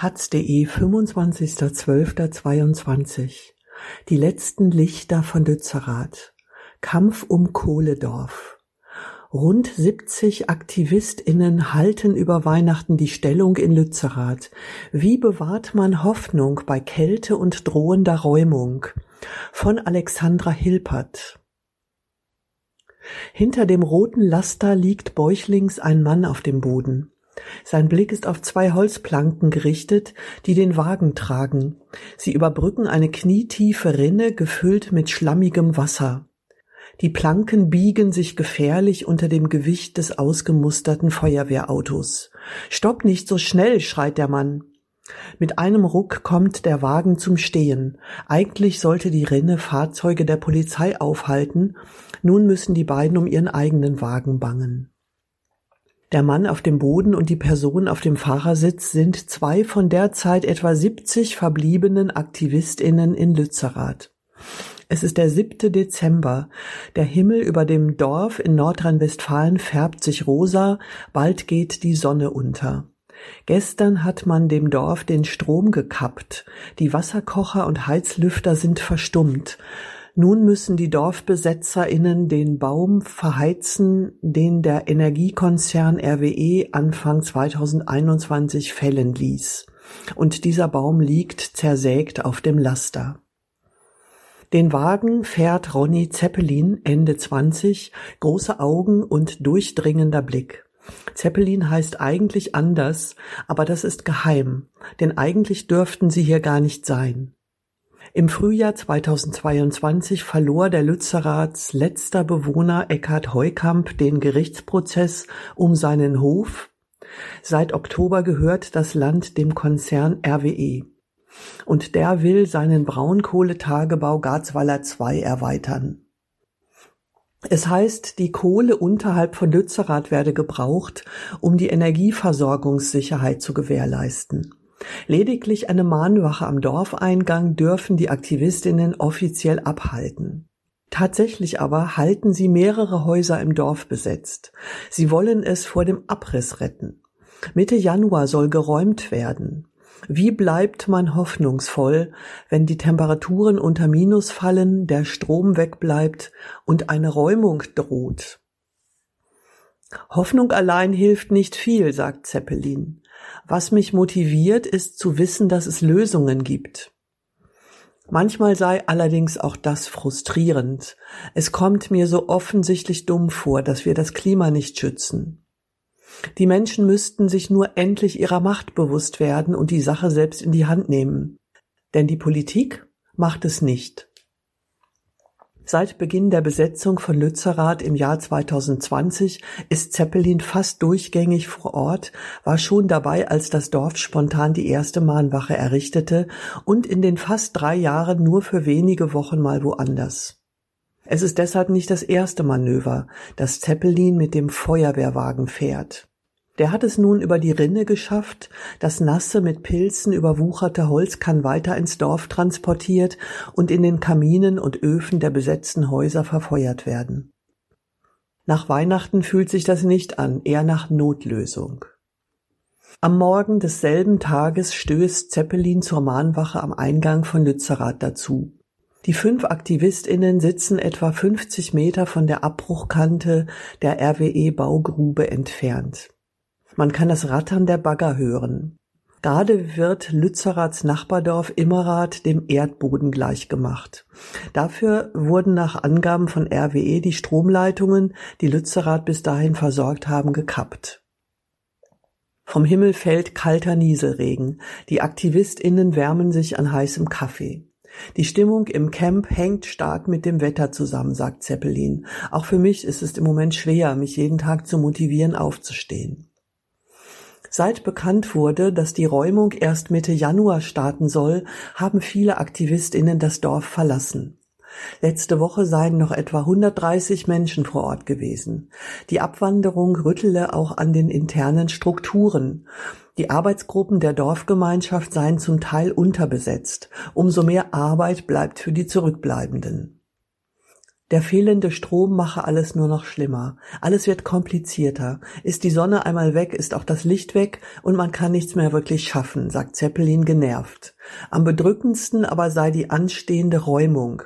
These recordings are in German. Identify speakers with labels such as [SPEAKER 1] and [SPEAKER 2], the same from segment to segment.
[SPEAKER 1] taz.de 25.12.22 Die letzten Lichter von Lützerath Kampf um Kohledorf Rund 70 AktivistInnen halten über Weihnachten die Stellung in Lützerath. Wie bewahrt man Hoffnung bei Kälte und drohender Räumung? Von Alexandra Hilpert. Hinter dem roten Laster liegt bäuchlings ein Mann auf dem Boden. Sein Blick ist auf zwei Holzplanken gerichtet, die den Wagen tragen. Sie überbrücken eine knietiefe Rinne, gefüllt mit schlammigem Wasser. Die Planken biegen sich gefährlich unter dem Gewicht des ausgemusterten Feuerwehrautos. Stopp nicht so schnell, schreit der Mann. Mit einem Ruck kommt der Wagen zum Stehen. Eigentlich sollte die Rinne Fahrzeuge der Polizei aufhalten, nun müssen die beiden um ihren eigenen Wagen bangen. Der Mann auf dem Boden und die Person auf dem Fahrersitz sind zwei von derzeit etwa 70 verbliebenen Aktivistinnen in Lützerath. Es ist der 7. Dezember. Der Himmel über dem Dorf in Nordrhein-Westfalen färbt sich rosa, bald geht die Sonne unter. Gestern hat man dem Dorf den Strom gekappt, die Wasserkocher und Heizlüfter sind verstummt. Nun müssen die DorfbesetzerInnen den Baum verheizen, den der Energiekonzern RWE Anfang 2021 fällen ließ. Und dieser Baum liegt zersägt auf dem Laster. Den Wagen fährt Ronny Zeppelin, Ende 20, große Augen und durchdringender Blick. Zeppelin heißt eigentlich anders, aber das ist geheim, denn eigentlich dürften sie hier gar nicht sein. Im Frühjahr 2022 verlor der Lützeraths letzter Bewohner Eckhard Heukamp den Gerichtsprozess um seinen Hof. Seit Oktober gehört das Land dem Konzern RWE. Und der will seinen Braunkohletagebau Garzweiler 2 erweitern. Es heißt, die Kohle unterhalb von Lützerath werde gebraucht, um die Energieversorgungssicherheit zu gewährleisten. Lediglich eine Mahnwache am Dorfeingang dürfen die Aktivistinnen offiziell abhalten. Tatsächlich aber halten sie mehrere Häuser im Dorf besetzt. Sie wollen es vor dem Abriss retten. Mitte Januar soll geräumt werden. Wie bleibt man hoffnungsvoll, wenn die Temperaturen unter Minus fallen, der Strom wegbleibt und eine Räumung droht? Hoffnung allein hilft nicht viel, sagt Zeppelin. Was mich motiviert, ist zu wissen, dass es Lösungen gibt. Manchmal sei allerdings auch das frustrierend. Es kommt mir so offensichtlich dumm vor, dass wir das Klima nicht schützen. Die Menschen müssten sich nur endlich ihrer Macht bewusst werden und die Sache selbst in die Hand nehmen. Denn die Politik macht es nicht. Seit Beginn der Besetzung von Lützerath im Jahr 2020 ist Zeppelin fast durchgängig vor Ort, war schon dabei, als das Dorf spontan die erste Mahnwache errichtete und in den fast drei Jahren nur für wenige Wochen mal woanders. Es ist deshalb nicht das erste Manöver, das Zeppelin mit dem Feuerwehrwagen fährt. Der hat es nun über die Rinne geschafft, das nasse, mit Pilzen überwucherte Holz kann weiter ins Dorf transportiert und in den Kaminen und Öfen der besetzten Häuser verfeuert werden. Nach Weihnachten fühlt sich das nicht an, eher nach Notlösung. Am Morgen desselben Tages stößt Zeppelin zur Mahnwache am Eingang von Lützerath dazu. Die fünf AktivistInnen sitzen etwa 50 Meter von der Abbruchkante der RWE-Baugrube entfernt. Man kann das Rattern der Bagger hören. Gerade wird Lützeraths Nachbardorf Immerath dem Erdboden gleichgemacht. Dafür wurden nach Angaben von RWE die Stromleitungen, die Lützerath bis dahin versorgt haben, gekappt. Vom Himmel fällt kalter Nieselregen. Die AktivistInnen wärmen sich an heißem Kaffee. Die Stimmung im Camp hängt stark mit dem Wetter zusammen, sagt Zeppelin. Auch für mich ist es im Moment schwer, mich jeden Tag zu motivieren, aufzustehen. Seit bekannt wurde, dass die Räumung erst Mitte Januar starten soll, haben viele Aktivistinnen das Dorf verlassen. Letzte Woche seien noch etwa 130 Menschen vor Ort gewesen. Die Abwanderung rüttele auch an den internen Strukturen. Die Arbeitsgruppen der Dorfgemeinschaft seien zum Teil unterbesetzt. Umso mehr Arbeit bleibt für die Zurückbleibenden. Der fehlende Strom mache alles nur noch schlimmer. Alles wird komplizierter. Ist die Sonne einmal weg, ist auch das Licht weg und man kann nichts mehr wirklich schaffen, sagt Zeppelin genervt. Am bedrückendsten aber sei die anstehende Räumung.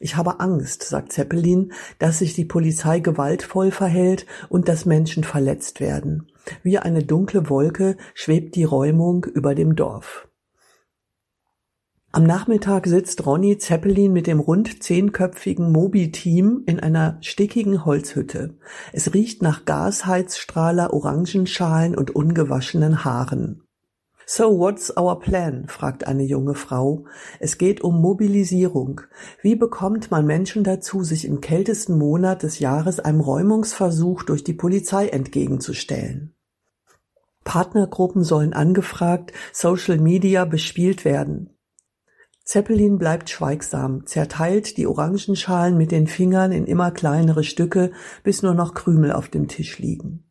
[SPEAKER 1] Ich habe Angst, sagt Zeppelin, dass sich die Polizei gewaltvoll verhält und dass Menschen verletzt werden. Wie eine dunkle Wolke schwebt die Räumung über dem Dorf. Am Nachmittag sitzt Ronny Zeppelin mit dem rund zehnköpfigen Mobi-Team in einer stickigen Holzhütte. Es riecht nach Gasheizstrahler, Orangenschalen und ungewaschenen Haaren. So what's our plan? fragt eine junge Frau. Es geht um Mobilisierung. Wie bekommt man Menschen dazu, sich im kältesten Monat des Jahres einem Räumungsversuch durch die Polizei entgegenzustellen? Partnergruppen sollen angefragt, Social Media bespielt werden. Zeppelin bleibt schweigsam, zerteilt die Orangenschalen mit den Fingern in immer kleinere Stücke, bis nur noch Krümel auf dem Tisch liegen.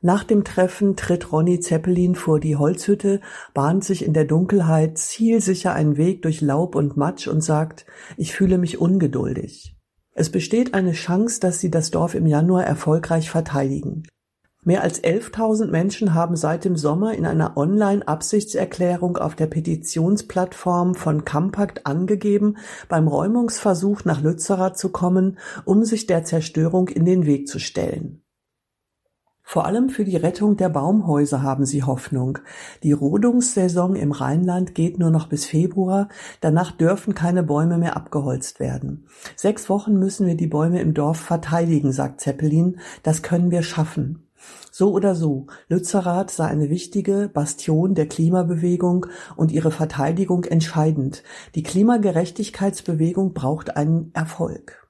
[SPEAKER 1] Nach dem Treffen tritt Ronny Zeppelin vor die Holzhütte, bahnt sich in der Dunkelheit zielsicher einen Weg durch Laub und Matsch und sagt, ich fühle mich ungeduldig. Es besteht eine Chance, dass sie das Dorf im Januar erfolgreich verteidigen. Mehr als 11.000 Menschen haben seit dem Sommer in einer Online-Absichtserklärung auf der Petitionsplattform von Campact angegeben, beim Räumungsversuch nach Lützerath zu kommen, um sich der Zerstörung in den Weg zu stellen. Vor allem für die Rettung der Baumhäuser haben sie Hoffnung. Die Rodungssaison im Rheinland geht nur noch bis Februar, danach dürfen keine Bäume mehr abgeholzt werden. Sechs Wochen müssen wir die Bäume im Dorf verteidigen, sagt Zeppelin, das können wir schaffen. So oder so, Lützerath sei eine wichtige Bastion der Klimabewegung und ihre Verteidigung entscheidend. Die Klimagerechtigkeitsbewegung braucht einen Erfolg.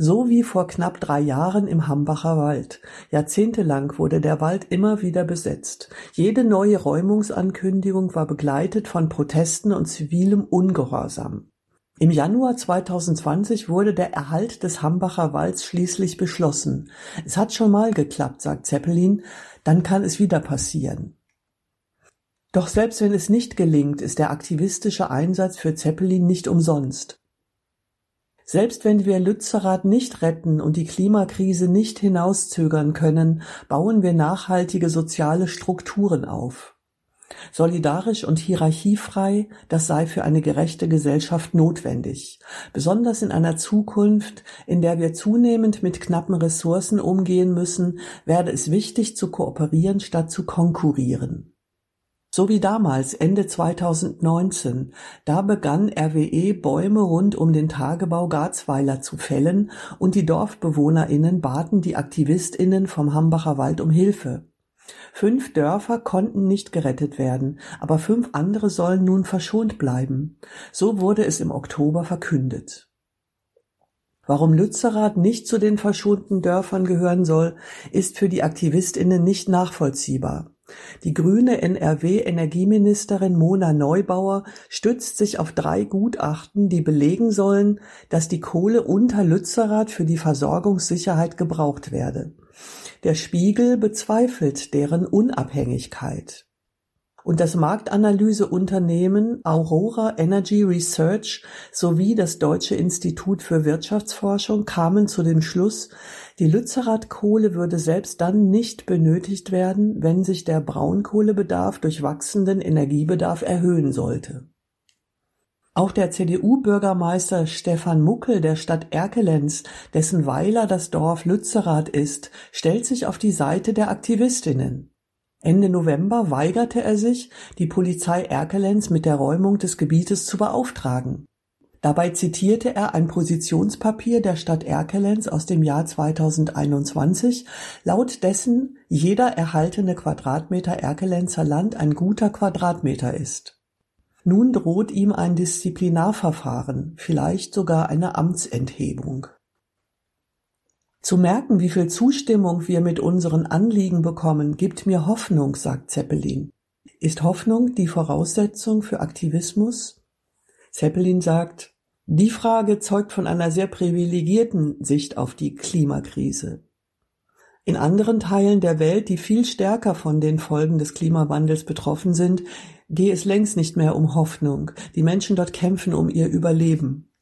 [SPEAKER 1] So wie vor knapp drei Jahren im Hambacher Wald. Jahrzehntelang wurde der Wald immer wieder besetzt. Jede neue Räumungsankündigung war begleitet von Protesten und zivilem Ungehorsam. Im Januar 2020 wurde der Erhalt des Hambacher Walds schließlich beschlossen. Es hat schon mal geklappt, sagt Zeppelin, dann kann es wieder passieren. Doch selbst wenn es nicht gelingt, ist der aktivistische Einsatz für Zeppelin nicht umsonst. Selbst wenn wir Lützerath nicht retten und die Klimakrise nicht hinauszögern können, bauen wir nachhaltige soziale Strukturen auf. Solidarisch und hierarchiefrei, das sei für eine gerechte Gesellschaft notwendig, besonders in einer Zukunft, in der wir zunehmend mit knappen Ressourcen umgehen müssen, werde es wichtig zu kooperieren statt zu konkurrieren. So wie damals, Ende 2019, da begann RWE Bäume rund um den Tagebau Garzweiler zu fällen und die DorfbewohnerInnen baten die AktivistInnen vom Hambacher Wald um Hilfe. Fünf Dörfer konnten nicht gerettet werden, aber fünf andere sollen nun verschont bleiben. So wurde es im Oktober verkündet. Warum Lützerath nicht zu den verschonten Dörfern gehören soll, ist für die Aktivistinnen nicht nachvollziehbar. Die grüne NRW-Energieministerin Mona Neubauer stützt sich auf drei Gutachten, die belegen sollen, dass die Kohle unter Lützerath für die Versorgungssicherheit gebraucht werde. Der Spiegel bezweifelt deren Unabhängigkeit. Und das Marktanalyseunternehmen Aurora Energy Research sowie das Deutsche Institut für Wirtschaftsforschung kamen zu dem Schluss, die Lützerath-Kohle würde selbst dann nicht benötigt werden, wenn sich der Braunkohlebedarf durch wachsenden Energiebedarf erhöhen sollte auch der CDU-Bürgermeister Stefan Muckel der Stadt Erkelenz, dessen Weiler das Dorf Lützerath ist, stellt sich auf die Seite der Aktivistinnen. Ende November weigerte er sich, die Polizei Erkelenz mit der Räumung des Gebietes zu beauftragen. Dabei zitierte er ein Positionspapier der Stadt Erkelenz aus dem Jahr 2021, laut dessen jeder erhaltene Quadratmeter Erkelenzer Land ein guter Quadratmeter ist. Nun droht ihm ein Disziplinarverfahren, vielleicht sogar eine Amtsenthebung. Zu merken, wie viel Zustimmung wir mit unseren Anliegen bekommen, gibt mir Hoffnung, sagt Zeppelin. Ist Hoffnung die Voraussetzung für Aktivismus? Zeppelin sagt, die Frage zeugt von einer sehr privilegierten Sicht auf die Klimakrise. In anderen Teilen der Welt, die viel stärker von den Folgen des Klimawandels betroffen sind, gehe es längst nicht mehr um Hoffnung. Die menschen dort kämpfen um ihr Überleben.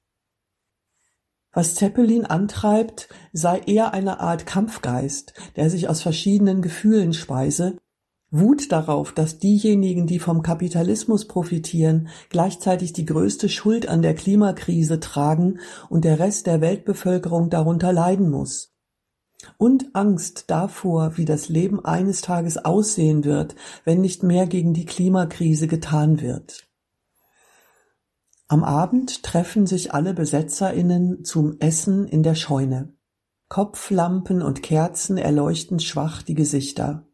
[SPEAKER 1] Was Zeppelin antreibt, sei eher eine Art Kampfgeist, der sich aus verschiedenen Gefühlen speise, Wut darauf, dass diejenigen, die vom Kapitalismus profitieren, gleichzeitig die größte Schuld an der Klimakrise tragen und der Rest der Weltbevölkerung darunter leiden muss. Und Angst davor, wie das Leben eines Tages aussehen wird, wenn nicht mehr gegen die Klimakrise getan wird. Am Abend treffen sich alle BesetzerInnen zum Essen in der Scheune. Kopflampen und Kerzen erleuchten schwach die Gesichter.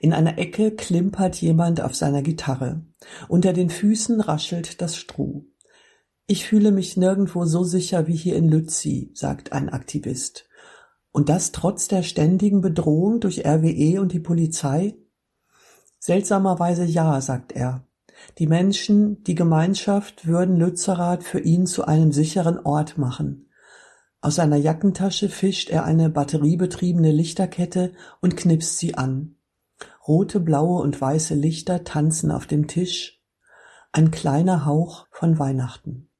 [SPEAKER 1] In einer Ecke klimpert jemand auf seiner Gitarre. Unter den Füßen raschelt das Stroh. Ich fühle mich nirgendwo so sicher wie hier in Lützi, sagt ein Aktivist. Und das trotz der ständigen Bedrohung durch RWE und die Polizei? Seltsamerweise ja, sagt er. Die Menschen, die Gemeinschaft würden Lützerath für ihn zu einem sicheren Ort machen. Aus seiner Jackentasche fischt er eine batteriebetriebene Lichterkette und knipst sie an. Rote, blaue und weiße Lichter tanzen auf dem Tisch, ein kleiner Hauch von Weihnachten.